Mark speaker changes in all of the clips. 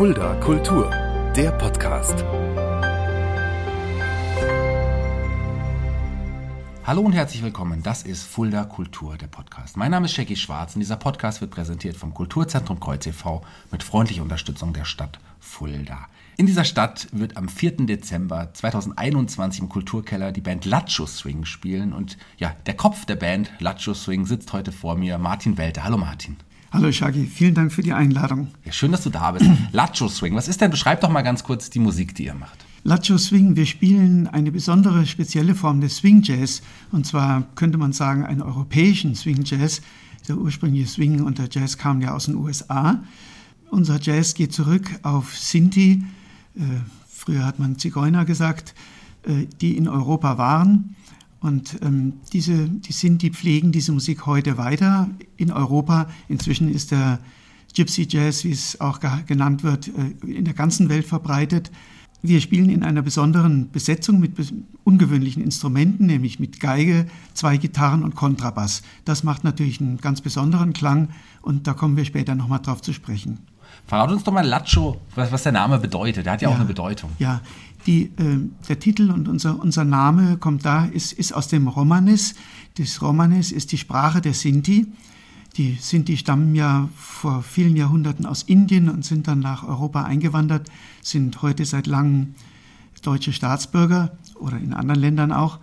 Speaker 1: Fulda Kultur, der Podcast.
Speaker 2: Hallo und herzlich willkommen. Das ist Fulda Kultur, der Podcast. Mein Name ist Jackie Schwarz und dieser Podcast wird präsentiert vom Kulturzentrum Kreuz e.V. mit freundlicher Unterstützung der Stadt Fulda. In dieser Stadt wird am 4. Dezember 2021 im Kulturkeller die Band Lacho Swing spielen und ja, der Kopf der Band Lacho Swing sitzt heute vor mir, Martin Welter. Hallo Martin.
Speaker 3: Hallo Shaggy, vielen Dank für die Einladung.
Speaker 2: Ja, schön, dass du da bist. Lacho Swing, was ist denn? Beschreib doch mal ganz kurz die Musik, die ihr macht.
Speaker 3: Lacho Swing, wir spielen eine besondere, spezielle Form des Swing Jazz. Und zwar könnte man sagen, einen europäischen Swing Jazz. Der ursprüngliche Swing und der Jazz kamen ja aus den USA. Unser Jazz geht zurück auf Sinti, äh, früher hat man Zigeuner gesagt, äh, die in Europa waren. Und ähm, diese, die Sinti pflegen diese Musik heute weiter in Europa. Inzwischen ist der Gypsy Jazz, wie es auch genannt wird, äh, in der ganzen Welt verbreitet. Wir spielen in einer besonderen Besetzung mit ungewöhnlichen Instrumenten, nämlich mit Geige, zwei Gitarren und Kontrabass. Das macht natürlich einen ganz besonderen Klang und da kommen wir später nochmal drauf zu sprechen.
Speaker 2: Verrat uns doch mal Lacho, was, was der Name bedeutet. Der hat ja, ja auch eine Bedeutung.
Speaker 3: Ja, die, äh, der Titel und unser, unser Name kommt da, ist, ist aus dem Romanes. Das Romanes ist die Sprache der Sinti. Die Sinti stammen ja vor vielen Jahrhunderten aus Indien und sind dann nach Europa eingewandert, sind heute seit langem deutsche Staatsbürger oder in anderen Ländern auch.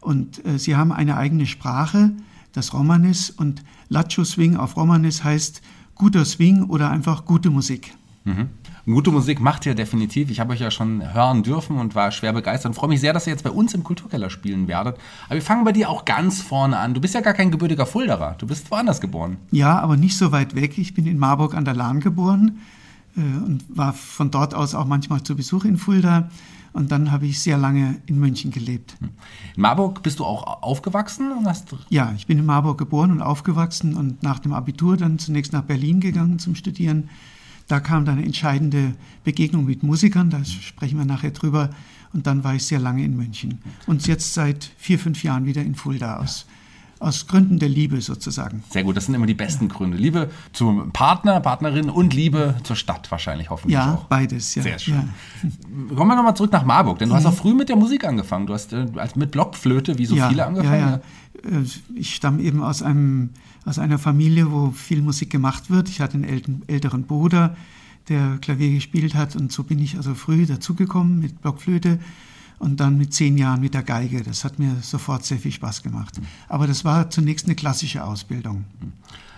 Speaker 3: Und äh, sie haben eine eigene Sprache, das Romanes. Und Lacho Swing auf Romanes heißt guter Swing oder einfach gute Musik.
Speaker 2: Mhm. Gute Musik macht ihr definitiv. Ich habe euch ja schon hören dürfen und war schwer begeistert und freue mich sehr, dass ihr jetzt bei uns im Kulturkeller spielen werdet. Aber wir fangen bei dir auch ganz vorne an. Du bist ja gar kein gebürtiger Fulderer. Du bist woanders geboren.
Speaker 3: Ja, aber nicht so weit weg. Ich bin in Marburg an der Lahn geboren und war von dort aus auch manchmal zu Besuch in Fulda. Und dann habe ich sehr lange in München gelebt. Hm.
Speaker 2: In Marburg bist du auch aufgewachsen?
Speaker 3: ja, ich bin in Marburg geboren und aufgewachsen und nach dem Abitur dann zunächst nach Berlin gegangen zum Studieren. Da kam dann eine entscheidende Begegnung mit Musikern, da sprechen wir nachher drüber. Und dann war ich sehr lange in München. Und jetzt seit vier, fünf Jahren wieder in Fulda aus aus Gründen der Liebe sozusagen.
Speaker 2: Sehr gut, das sind immer die besten ja. Gründe. Liebe zum Partner, Partnerin und Liebe zur Stadt wahrscheinlich hoffentlich
Speaker 3: ja,
Speaker 2: auch.
Speaker 3: beides, ja.
Speaker 2: Sehr schön. Ja. Kommen wir nochmal zurück nach Marburg, denn du hast auch früh mit der Musik angefangen. Du hast äh, mit Blockflöte, wie so ja, viele, angefangen. Ja,
Speaker 3: ja. Äh, ich stamme eben aus, einem, aus einer Familie, wo viel Musik gemacht wird. Ich hatte einen älteren Bruder, der Klavier gespielt hat und so bin ich also früh dazugekommen mit Blockflöte und dann mit zehn Jahren mit der Geige. Das hat mir sofort sehr viel Spaß gemacht. Aber das war zunächst eine klassische Ausbildung.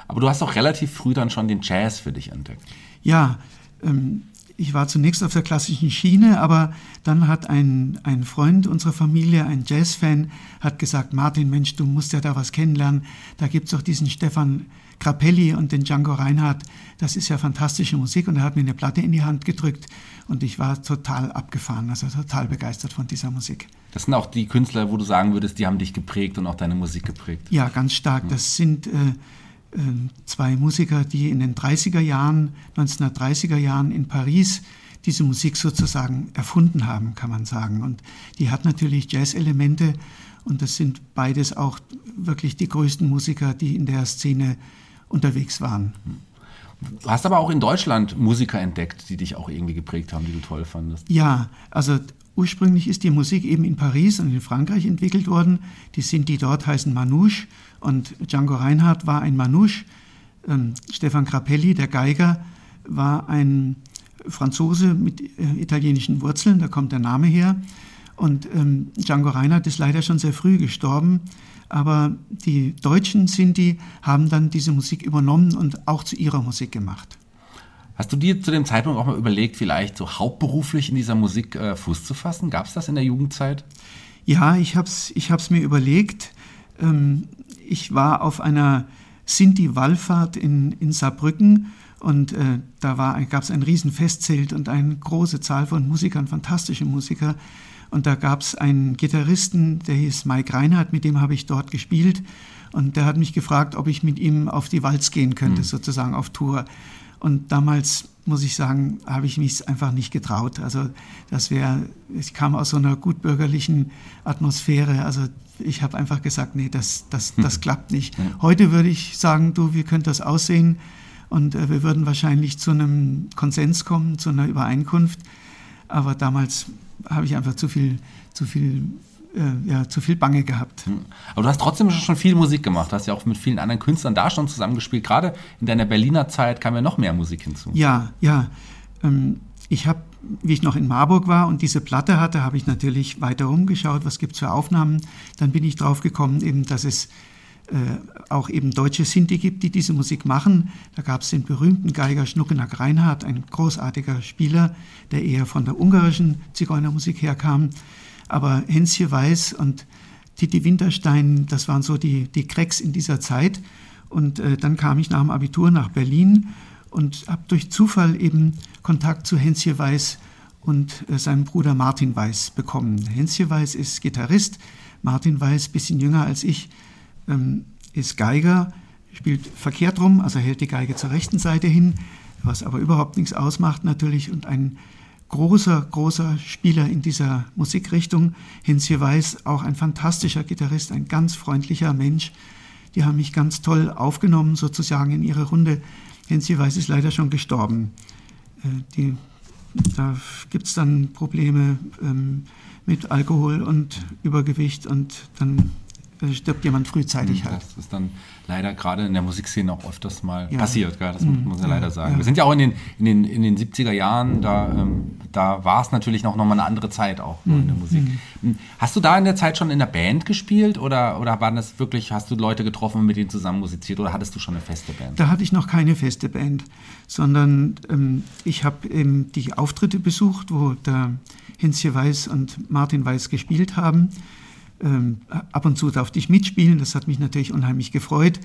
Speaker 2: Aber du hast auch relativ früh dann schon den Jazz für dich entdeckt.
Speaker 3: Ja, ähm, ich war zunächst auf der klassischen Schiene, aber dann hat ein, ein Freund unserer Familie, ein Jazzfan, hat gesagt, Martin, Mensch, du musst ja da was kennenlernen. Da gibt es doch diesen Stefan Grappelli und den Django Reinhardt. Das ist ja fantastische Musik. Und er hat mir eine Platte in die Hand gedrückt und ich war total abgefahren, also total begeistert von dieser Musik.
Speaker 2: Das sind auch die Künstler, wo du sagen würdest, die haben dich geprägt und auch deine Musik geprägt.
Speaker 3: Ja, ganz stark. Das sind äh, äh, zwei Musiker, die in den 30er Jahren, 1930er Jahren in Paris diese Musik sozusagen erfunden haben, kann man sagen. Und die hat natürlich Jazz-Elemente und das sind beides auch wirklich die größten Musiker, die in der Szene unterwegs waren.
Speaker 2: Du hast aber auch in Deutschland Musiker entdeckt, die dich auch irgendwie geprägt haben, die du toll fandest.
Speaker 3: Ja, also ursprünglich ist die Musik eben in Paris und in Frankreich entwickelt worden. Die sind, die dort heißen Manouche und Django Reinhardt war ein Manouche. Ähm, Stefan Grappelli, der Geiger, war ein Franzose mit äh, italienischen Wurzeln, da kommt der Name her. Und ähm, Django Reinhardt ist leider schon sehr früh gestorben aber die Deutschen sind die, haben dann diese Musik übernommen und auch zu ihrer Musik gemacht.
Speaker 2: Hast du dir zu dem Zeitpunkt auch mal überlegt, vielleicht so hauptberuflich in dieser Musik äh, Fuß zu fassen? Gab es das in der Jugendzeit?
Speaker 3: Ja, ich habe es ich hab's mir überlegt. Ähm, ich war auf einer Sinti-Wallfahrt in, in Saarbrücken und äh, da gab es ein Riesenfestzelt und eine große Zahl von Musikern, fantastische Musiker. Und da gab es einen Gitarristen, der hieß Mike Reinhardt, mit dem habe ich dort gespielt. Und der hat mich gefragt, ob ich mit ihm auf die Walz gehen könnte, mhm. sozusagen auf Tour. Und damals, muss ich sagen, habe ich mich einfach nicht getraut. Also das wäre, ich kam aus so einer gutbürgerlichen Atmosphäre. Also ich habe einfach gesagt, nee, das, das, das klappt nicht. Heute würde ich sagen, du, wie könnte das aussehen? Und äh, wir würden wahrscheinlich zu einem Konsens kommen, zu einer Übereinkunft. Aber damals habe ich einfach zu viel, zu viel äh, ja, zu viel Bange gehabt. Hm.
Speaker 2: Aber du hast trotzdem schon viel Musik gemacht. Du hast ja auch mit vielen anderen Künstlern da schon zusammengespielt. Gerade in deiner Berliner Zeit kam ja noch mehr Musik hinzu.
Speaker 3: Ja, ja. Ähm, ich habe, wie ich noch in Marburg war und diese Platte hatte, habe ich natürlich weiter umgeschaut, was gibt es für Aufnahmen. Dann bin ich drauf gekommen, eben, dass es auch eben deutsche Sinti gibt, die diese Musik machen. Da gab es den berühmten Geiger Schnuckenack Reinhardt, ein großartiger Spieler, der eher von der ungarischen Zigeunermusik herkam. Aber Hänschen Weiß und Titi Winterstein, das waren so die, die Cracks in dieser Zeit. Und äh, dann kam ich nach dem Abitur nach Berlin und habe durch Zufall eben Kontakt zu Hänschen Weiß und äh, seinem Bruder Martin Weiß bekommen. Hänschen Weiß ist Gitarrist, Martin Weiß, bisschen jünger als ich, ähm, ist Geiger, spielt verkehrt rum, also hält die Geige zur rechten Seite hin, was aber überhaupt nichts ausmacht natürlich und ein großer, großer Spieler in dieser Musikrichtung. Hensje Weiß, auch ein fantastischer Gitarrist, ein ganz freundlicher Mensch. Die haben mich ganz toll aufgenommen, sozusagen in ihre Runde. Hensje Weiß ist leider schon gestorben. Äh, die, da gibt es dann Probleme ähm, mit Alkohol und Übergewicht und dann stirbt jemand frühzeitig
Speaker 2: hm,
Speaker 3: halt.
Speaker 2: Das ist dann leider gerade in der Musikszene auch öfters mal
Speaker 3: ja.
Speaker 2: passiert, gell? das mhm. muss man ja leider sagen.
Speaker 3: Ja.
Speaker 2: Wir sind ja auch in den, in den, in den 70er Jahren, da, ähm, da war es natürlich noch, noch mal eine andere Zeit auch so in der
Speaker 3: Mhm.
Speaker 2: Musik. Hm, Hast du da in der Zeit schon in der Band gespielt oder, oder waren das wirklich, hast du Leute getroffen und mit denen zusammen musiziert oder hattest du schon eine feste Band?
Speaker 3: Da hatte ich noch keine feste Band, sondern ähm, ich habe die Auftritte besucht, wo der Hensje Weiß und Martin Weiß gespielt haben. Ähm, ab und zu durfte ich mitspielen, das hat mich natürlich unheimlich gefreut.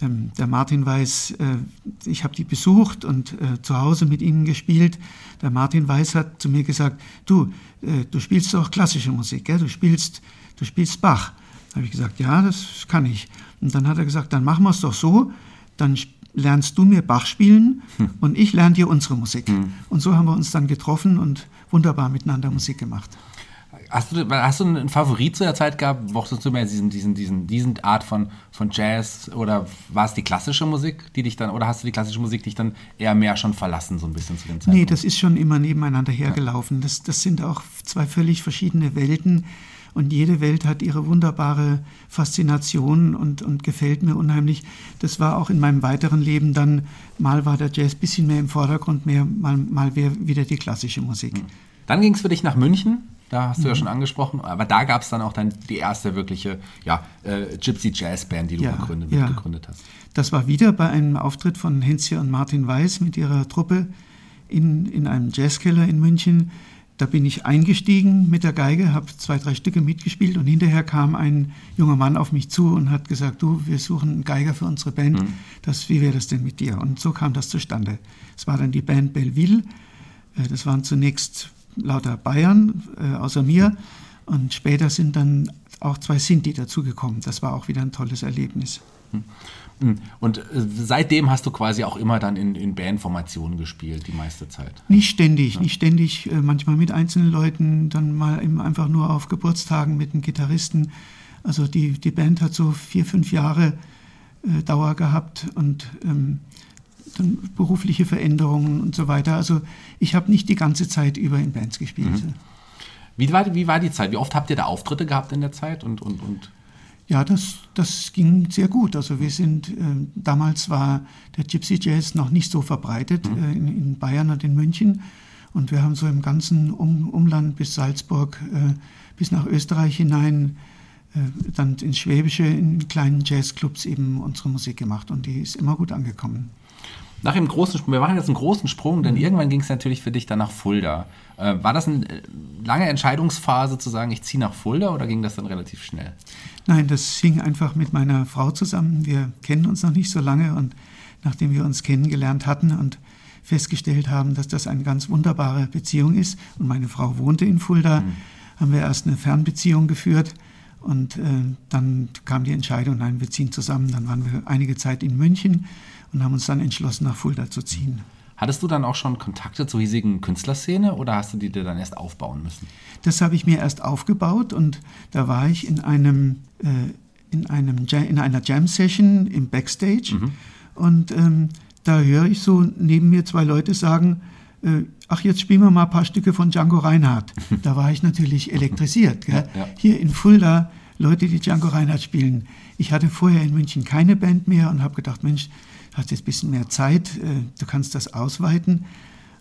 Speaker 3: Ähm, der Martin Weiß, äh, ich habe die besucht und äh, zu Hause mit ihnen gespielt. Der Martin Weiß hat zu mir gesagt, du, äh, du spielst doch klassische Musik, gell? Du, spielst, du spielst Bach. Da habe ich gesagt, ja, das kann ich. Und dann hat er gesagt, dann machen wir es doch so, dann lernst du mir Bach spielen hm. und ich lerne dir unsere Musik. Hm. Und so haben wir uns dann getroffen und wunderbar miteinander Musik gemacht.
Speaker 2: Hast du, hast du einen Favorit zu der Zeit gehabt? Mochtest du mehr diesen, diesen, diesen, diesen Art von, von Jazz oder war es die klassische Musik, die dich dann, oder hast du die klassische Musik dich dann eher mehr schon verlassen, so ein bisschen zu dem Zeitpunkt?
Speaker 3: Nee, das ist schon immer nebeneinander hergelaufen. Ja. Das, das sind auch zwei völlig verschiedene Welten und jede Welt hat ihre wunderbare Faszination und, und gefällt mir unheimlich. Das war auch in meinem weiteren Leben dann, mal war der Jazz ein bisschen mehr im Vordergrund, mehr, mal, mal wieder die klassische Musik.
Speaker 2: Hm. Dann ging es für dich nach München. Da hast du mhm. ja schon angesprochen, aber da gab es dann auch dann die erste wirkliche ja, äh, Gypsy Jazz Band, die du
Speaker 3: ja,
Speaker 2: gegründet,
Speaker 3: ja.
Speaker 2: gegründet hast.
Speaker 3: Das war wieder bei einem Auftritt von Hensje und Martin Weiß mit ihrer Truppe in, in einem Jazzkeller in München. Da bin ich eingestiegen mit der Geige, habe zwei, drei Stücke mitgespielt und hinterher kam ein junger Mann auf mich zu und hat gesagt, du, wir suchen einen Geiger für unsere Band, mhm. das, wie wäre das denn mit dir? Und so kam das zustande. Es war dann die Band Belleville, das waren zunächst lauter Bayern äh, außer mir und später sind dann auch zwei Sinti dazugekommen. Das war auch wieder ein tolles Erlebnis.
Speaker 2: Und äh, seitdem hast du quasi auch immer dann in, in Bandformationen gespielt, die meiste Zeit?
Speaker 3: Nicht ständig, ja. nicht ständig, äh, manchmal mit einzelnen Leuten, dann mal eben einfach nur auf Geburtstagen mit einem Gitarristen. Also die, die Band hat so vier, fünf Jahre äh, Dauer gehabt und ähm, dann berufliche Veränderungen und so weiter. Also ich habe nicht die ganze Zeit über in Bands gespielt. Mhm.
Speaker 2: Wie, war, wie war die Zeit? Wie oft habt ihr da Auftritte gehabt in der Zeit? Und, und, und?
Speaker 3: Ja, das, das ging sehr gut. Also wir sind, äh, damals war der Gypsy Jazz noch nicht so verbreitet mhm. äh, in, in, Bayern und in München. Und wir haben so im ganzen um, Umland bis Salzburg, äh, bis nach Österreich hinein, äh, dann ins Schwäbische, in kleinen Jazzclubs eben unsere Musik gemacht. Und die ist immer gut angekommen.
Speaker 2: Nach dem großen Sprung, wir machen jetzt einen großen Sprung, denn irgendwann ging es natürlich für dich dann nach Fulda. Äh, war das eine lange Entscheidungsphase zu sagen, ich ziehe nach Fulda oder ging das dann relativ schnell?
Speaker 3: Nein, das hing einfach mit meiner Frau zusammen. Wir kennen uns noch nicht so lange und nachdem wir uns kennengelernt hatten und festgestellt haben, dass das eine ganz wunderbare Beziehung ist und meine Frau wohnte in Fulda, mhm. haben wir erst eine Fernbeziehung geführt und äh, dann kam die Entscheidung, nein, wir ziehen zusammen. Dann waren wir einige Zeit in München und haben uns dann entschlossen, nach Fulda zu ziehen.
Speaker 2: Hattest du dann auch schon Kontakte zur hiesigen Künstlerszene oder hast du die dir dann erst aufbauen müssen?
Speaker 3: Das habe ich mir erst aufgebaut und da war ich in einem, äh, in einem in einer Jam-Session im Backstage mhm. und ähm, da höre ich so neben mir zwei Leute sagen, äh, ach, jetzt spielen wir mal ein paar Stücke von Django Reinhardt. Da war ich natürlich elektrisiert. Ja, ja. Hier in Fulda Leute, die Django Reinhardt spielen. Ich hatte vorher in München keine Band mehr und habe gedacht, Mensch, hast jetzt ein bisschen mehr Zeit, äh, du kannst das ausweiten.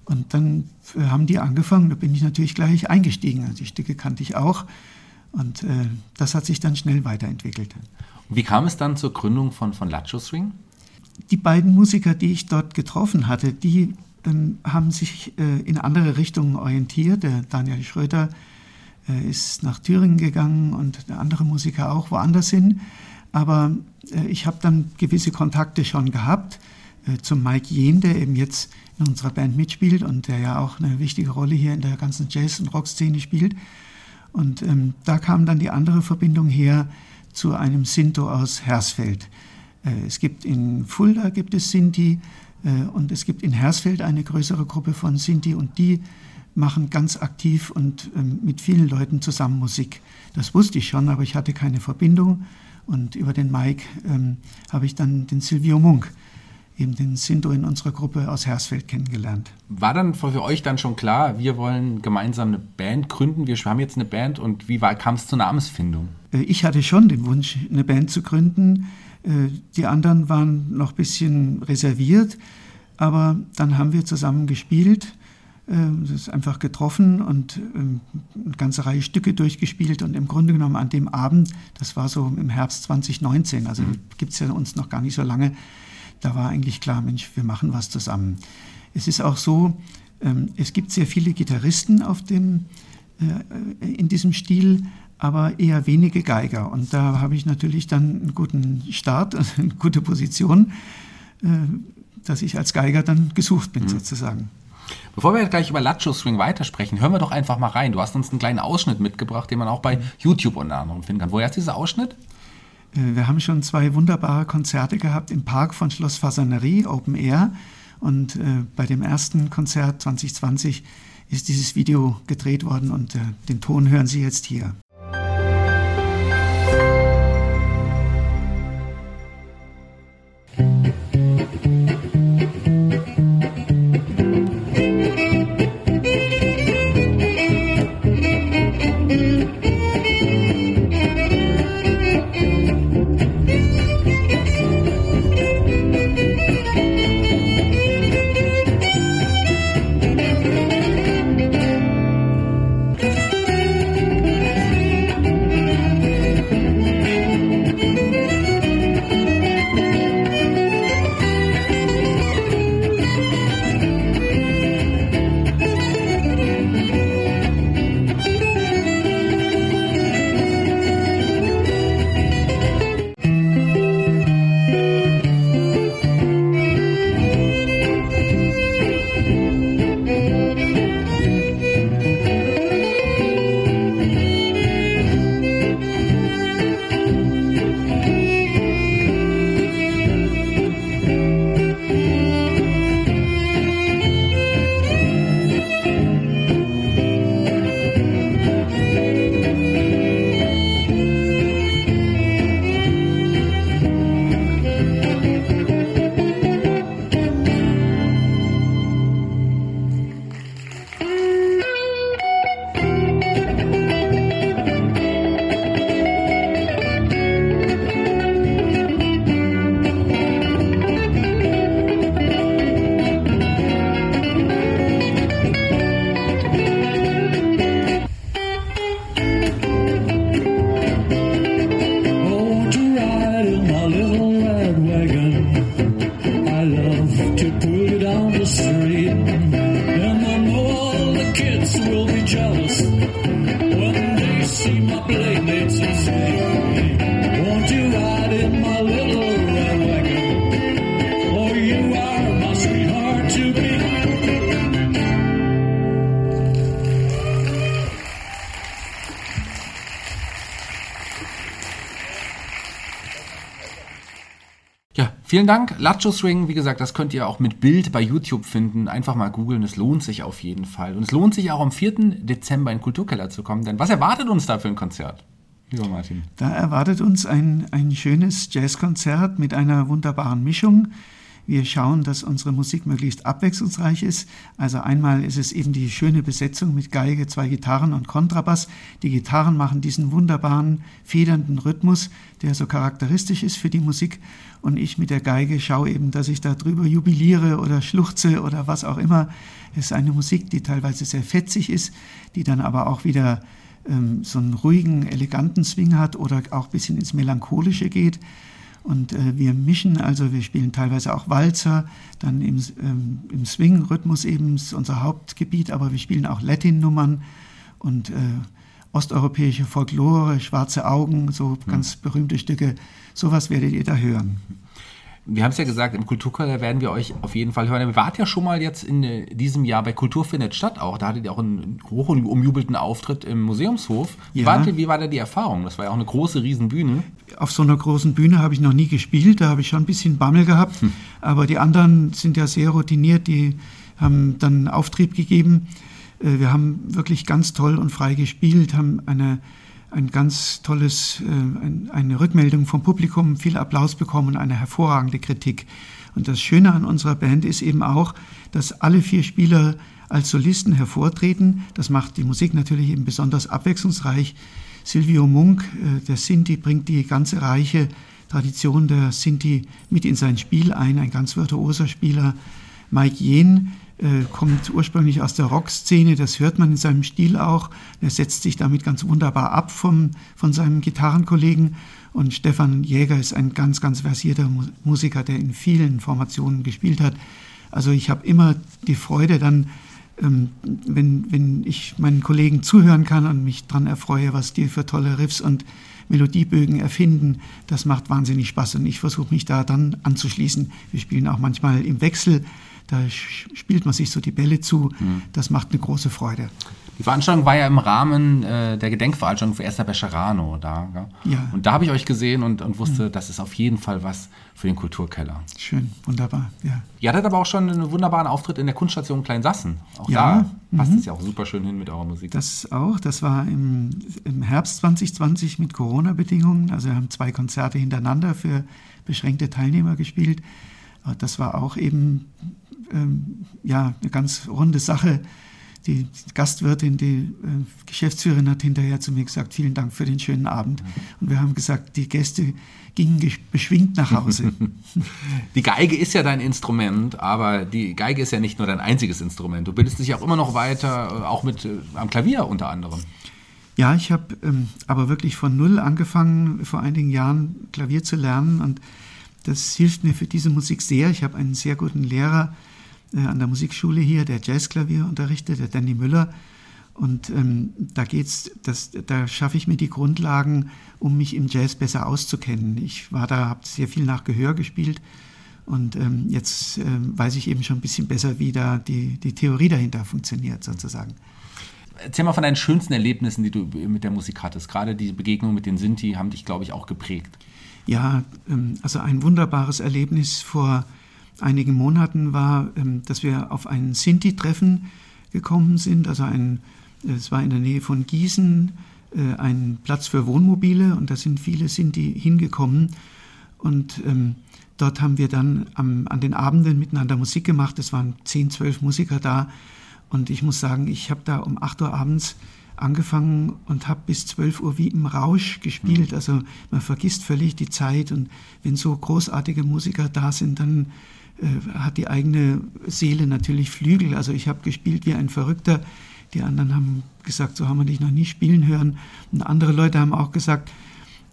Speaker 3: Und dann äh, haben die angefangen, da bin ich natürlich gleich eingestiegen. Also die Stücke kannte ich auch. Und äh, das hat sich dann schnell weiterentwickelt.
Speaker 2: Wie kam es dann zur Gründung von, von Lacho Swing?
Speaker 3: Die beiden Musiker, die ich dort getroffen hatte, die ähm, haben sich äh, in andere Richtungen orientiert. Der Daniel Schröter äh, ist nach Thüringen gegangen und andere Musiker auch woanders hin. Aber äh, ich habe dann gewisse Kontakte schon gehabt äh, zum Mike Jehn, der eben jetzt in unserer Band mitspielt und der ja auch eine wichtige Rolle hier in der ganzen Jazz- und Rockszene spielt. Und ähm, da kam dann die andere Verbindung her zu einem Sinto aus Hersfeld. Äh, es gibt in Fulda gibt es Sinti äh, und es gibt in Hersfeld eine größere Gruppe von Sinti und die machen ganz aktiv und ähm, mit vielen Leuten zusammen Musik. Das wusste ich schon, aber ich hatte keine Verbindung. Und über den Mike ähm, habe ich dann den Silvio Munk, eben den Sinto in unserer Gruppe aus Hersfeld kennengelernt.
Speaker 2: War dann für euch dann schon klar, wir wollen gemeinsam eine Band gründen, wir haben jetzt eine Band und wie kam es zur Namensfindung?
Speaker 3: Äh, ich hatte schon den Wunsch, eine Band zu gründen. Äh, die anderen waren noch ein bisschen reserviert, aber dann haben wir zusammen gespielt ähm, das ist einfach getroffen und ähm, eine ganze Reihe Stücke durchgespielt und im Grunde genommen an dem Abend, das war so im Herbst 2019, also mhm. gibt es ja uns noch gar nicht so lange, da war eigentlich klar, Mensch, wir machen was zusammen. Es ist auch so, ähm, es gibt sehr viele Gitarristen auf dem, äh, in diesem Stil, aber eher wenige Geiger. Und da habe ich natürlich dann einen guten Start, eine gute Position, äh, dass ich als Geiger dann gesucht bin, mhm. sozusagen.
Speaker 2: Bevor wir gleich über Lacho Swing weitersprechen, hören wir doch einfach mal rein. Du hast uns einen kleinen Ausschnitt mitgebracht, den man auch bei YouTube unter anderem finden kann. Woher ist dieser Ausschnitt?
Speaker 3: Äh, wir haben schon zwei wunderbare Konzerte gehabt im Park von Schloss Fasanerie, Open Air. Und äh, bei dem ersten Konzert 2020 ist dieses Video gedreht worden und äh, den Ton hören Sie jetzt hier.
Speaker 2: Vielen Dank. Lacho Swing, wie gesagt, das könnt ihr auch mit Bild bei YouTube finden. Einfach mal googeln, es lohnt sich auf jeden Fall. Und es lohnt sich auch am 4. Dezember in den Kulturkeller zu kommen, denn was erwartet uns da für ein Konzert?
Speaker 3: Lieber Martin. Da erwartet uns ein, ein schönes Jazzkonzert mit einer wunderbaren Mischung. Wir schauen, dass unsere Musik möglichst abwechslungsreich ist. Also einmal ist es eben die schöne Besetzung mit Geige, zwei Gitarren und Kontrabass. Die Gitarren machen diesen wunderbaren, federnden Rhythmus, der so charakteristisch ist für die Musik. Und ich mit der Geige schaue eben, dass ich da drüber jubiliere oder schluchze oder was auch immer. Es ist eine Musik, die teilweise sehr fetzig ist, die dann aber auch wieder ähm, so einen ruhigen, eleganten Swing hat oder auch ein bisschen ins Melancholische geht. Und äh, wir mischen, also wir spielen teilweise auch Walzer, dann im, ähm, im Swing-Rhythmus eben ist unser Hauptgebiet, aber wir spielen auch Latin-Nummern und äh, osteuropäische Folklore, schwarze Augen, so ganz berühmte Stücke. Sowas werdet ihr da hören
Speaker 2: wir haben es ja gesagt, im Kulturkeller werden wir euch auf jeden Fall hören. Ihr wart ja schon mal jetzt in äh, diesem Jahr bei Kultur findet statt auch. Da hattet ihr auch einen hoch umjubelten Auftritt im Museumshof. Wie, ja. war, wie war da die Erfahrung? Das war ja auch eine große Riesenbühne.
Speaker 3: Auf so einer großen Bühne habe ich noch nie gespielt. Da habe ich schon ein bisschen Bammel gehabt. Hm. Aber die anderen sind ja sehr routiniert. Die haben dann Auftrieb gegeben. Äh, wir haben wirklich ganz toll und frei gespielt, haben eine ein ganz tolles, äh, eine Rückmeldung vom Publikum, viel Applaus bekommen, eine hervorragende Kritik. Und das Schöne an unserer Band ist eben auch, dass alle vier Spieler als Solisten hervortreten. Das macht die Musik natürlich eben besonders abwechslungsreich. Silvio Munk, äh, der Sinti, bringt die ganze reiche Tradition der Sinti mit in sein Spiel ein, ein ganz virtuoser Spieler. Mike Jen äh, kommt ursprünglich aus der Rockszene, das hört man in seinem Stil auch. Er setzt sich damit ganz wunderbar ab vom, von seinem Gitarrenkollegen. Und Stefan Jäger ist ein ganz, ganz versierter Musiker, der in vielen Formationen gespielt hat. Also ich habe immer die Freude dann, ähm, wenn, wenn ich meinen Kollegen zuhören kann und mich daran erfreue, was die für tolle Riffs und Melodiebögen erfinden. Das macht wahnsinnig Spaß und ich versuche mich da dann anzuschließen. Wir spielen auch manchmal im Wechsel da spielt man sich so die Bälle zu. Mhm. Das macht eine große Freude.
Speaker 2: Die Veranstaltung war ja im Rahmen äh, der Gedenkveranstaltung für Esther Becherano da. Ja? ja. Und da habe ich euch gesehen und, und wusste, mhm. das ist auf jeden Fall was für den Kulturkeller.
Speaker 3: Schön, wunderbar, ja.
Speaker 2: Ihr hattet aber auch schon einen wunderbaren Auftritt in der Kunststation Kleinsassen. Auch ja, da passt mhm. es ja auch super schön hin mit eurer Musik.
Speaker 3: Das auch, das war im, im Herbst 2020 mit Corona-Bedingungen. Also wir haben zwei Konzerte hintereinander für beschränkte Teilnehmer gespielt. Das war auch eben ähm, ja, eine ganz runde Sache. Die Gastwirtin, die äh, Geschäftsführerin hat hinterher zu mir gesagt, vielen Dank für den schönen Abend. Und wir haben gesagt, die Gäste gingen beschwingt nach Hause.
Speaker 2: Die Geige ist ja dein Instrument, aber die Geige ist ja nicht nur dein einziges Instrument. Du bildest dich auch immer noch weiter, äh, auch mit äh, am Klavier unter anderem.
Speaker 3: Ja, ich habe ähm, aber wirklich von null angefangen, vor einigen Jahren Klavier zu lernen und das hilft mir für diese Musik sehr. Ich habe einen sehr guten Lehrer, an der Musikschule hier, der Jazzklavier unterrichtet, der Danny Müller. Und ähm, da geht's, das, da schaffe ich mir die Grundlagen, um mich im Jazz besser auszukennen. Ich war da, habe sehr viel nach Gehör gespielt und ähm, jetzt ähm, weiß ich eben schon ein bisschen besser, wie da die, die Theorie dahinter funktioniert, sozusagen.
Speaker 2: Erzähl mal von deinen schönsten Erlebnissen, die du mit der Musik hattest. Gerade die Begegnung mit den Sinti haben dich, glaube ich, auch geprägt.
Speaker 3: Ja, ähm, also ein wunderbares Erlebnis vor einigen Monaten war, ähm, dass wir auf ein Sinti-Treffen gekommen sind. Also ein, es war in der Nähe von Gießen äh, ein Platz für Wohnmobile und da sind viele Sinti hingekommen. Und ähm, dort haben wir dann am, an den Abenden miteinander Musik gemacht. Es waren zehn, zwölf Musiker da. Und ich muss sagen, ich habe da um 8 Uhr abends angefangen und habe bis 12 Uhr wie im Rausch gespielt. Mhm. Also man vergisst völlig die Zeit. Und wenn so großartige Musiker da sind, dann äh, hat die eigene Seele natürlich Flügel. Also ich habe gespielt wie ein Verrückter. Die anderen haben gesagt, so haben wir dich noch nie spielen hören. Und andere Leute haben auch gesagt,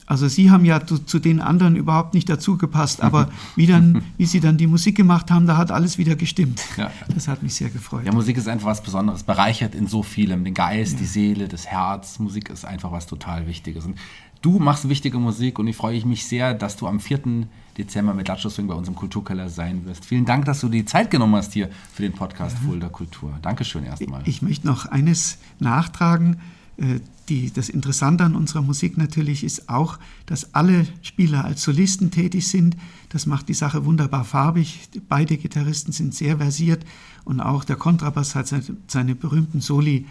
Speaker 3: also Sie haben ja zu, zu den anderen überhaupt nicht dazugepasst, aber wie, dann, wie Sie dann die Musik gemacht haben, da hat alles wieder gestimmt. Ja. Das hat mich sehr gefreut.
Speaker 2: Ja, Musik ist einfach was Besonderes, bereichert in so vielem, den Geist, ja. die Seele, das Herz. Musik ist einfach was total Wichtiges. Und du machst wichtige Musik und ich freue mich sehr, dass du am 4. Dezember mit Swing bei uns im Kulturkeller sein wirst. Vielen Dank, dass du die Zeit genommen hast hier für den Podcast ja. Fulda Kultur. Dankeschön erstmal.
Speaker 3: Ich möchte noch eines nachtragen. Äh, die, das Interessante an unserer Musik natürlich ist auch, dass alle Spieler als Solisten tätig sind. Das macht die Sache wunderbar farbig. Beide Gitarristen sind sehr versiert und auch der Kontrabass hat seine, seine berühmten Soli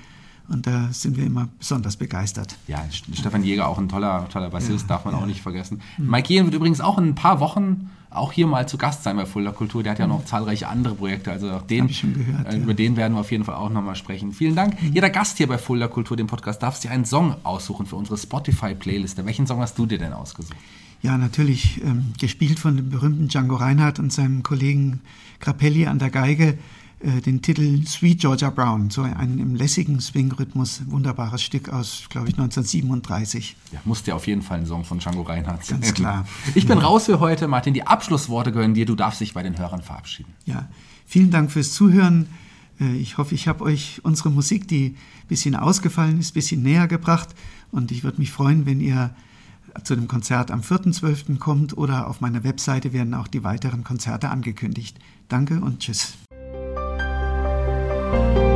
Speaker 3: Und da sind wir immer besonders begeistert.
Speaker 2: Ja, Stefan Jäger, auch ein toller, toller Bassist, ja, darf man ja. auch nicht vergessen. Mhm. Mike Jähn wird übrigens auch in ein paar Wochen auch hier mal zu Gast sein bei Fulda Kultur. Der hat ja noch zahlreiche andere Projekte, also auch den, gehört, äh, über ja. den werden wir auf jeden Fall auch nochmal sprechen. Vielen Dank. Mhm. Jeder Gast hier bei Fulda Kultur, dem Podcast, darf sich einen Song aussuchen für unsere Spotify-Playliste. Welchen Song hast du dir denn ausgesucht?
Speaker 3: Ja, natürlich ähm, gespielt von dem berühmten Django Reinhardt und seinem Kollegen Grappelli an der Geige den Titel Sweet Georgia Brown, so ein im lässigen Swing-Rhythmus, wunderbares Stück aus, glaube ich, 1937.
Speaker 2: Ja, musste auf jeden Fall ein Song von Django Reinhardt
Speaker 3: sein. Ganz klar.
Speaker 2: Ich bin ja. raus für heute. Martin, die Abschlussworte gehören dir. Du darfst dich bei den Hörern verabschieden.
Speaker 3: Ja, vielen Dank fürs Zuhören. Äh, ich hoffe, ich habe euch unsere Musik, die ein bisschen ausgefallen ist, ein bisschen näher gebracht. Und ich würde mich freuen, wenn ihr zu dem Konzert am 4.12. kommt oder auf meiner Webseite werden auch die weiteren Konzerte angekündigt. Danke und tschüss. Thank you.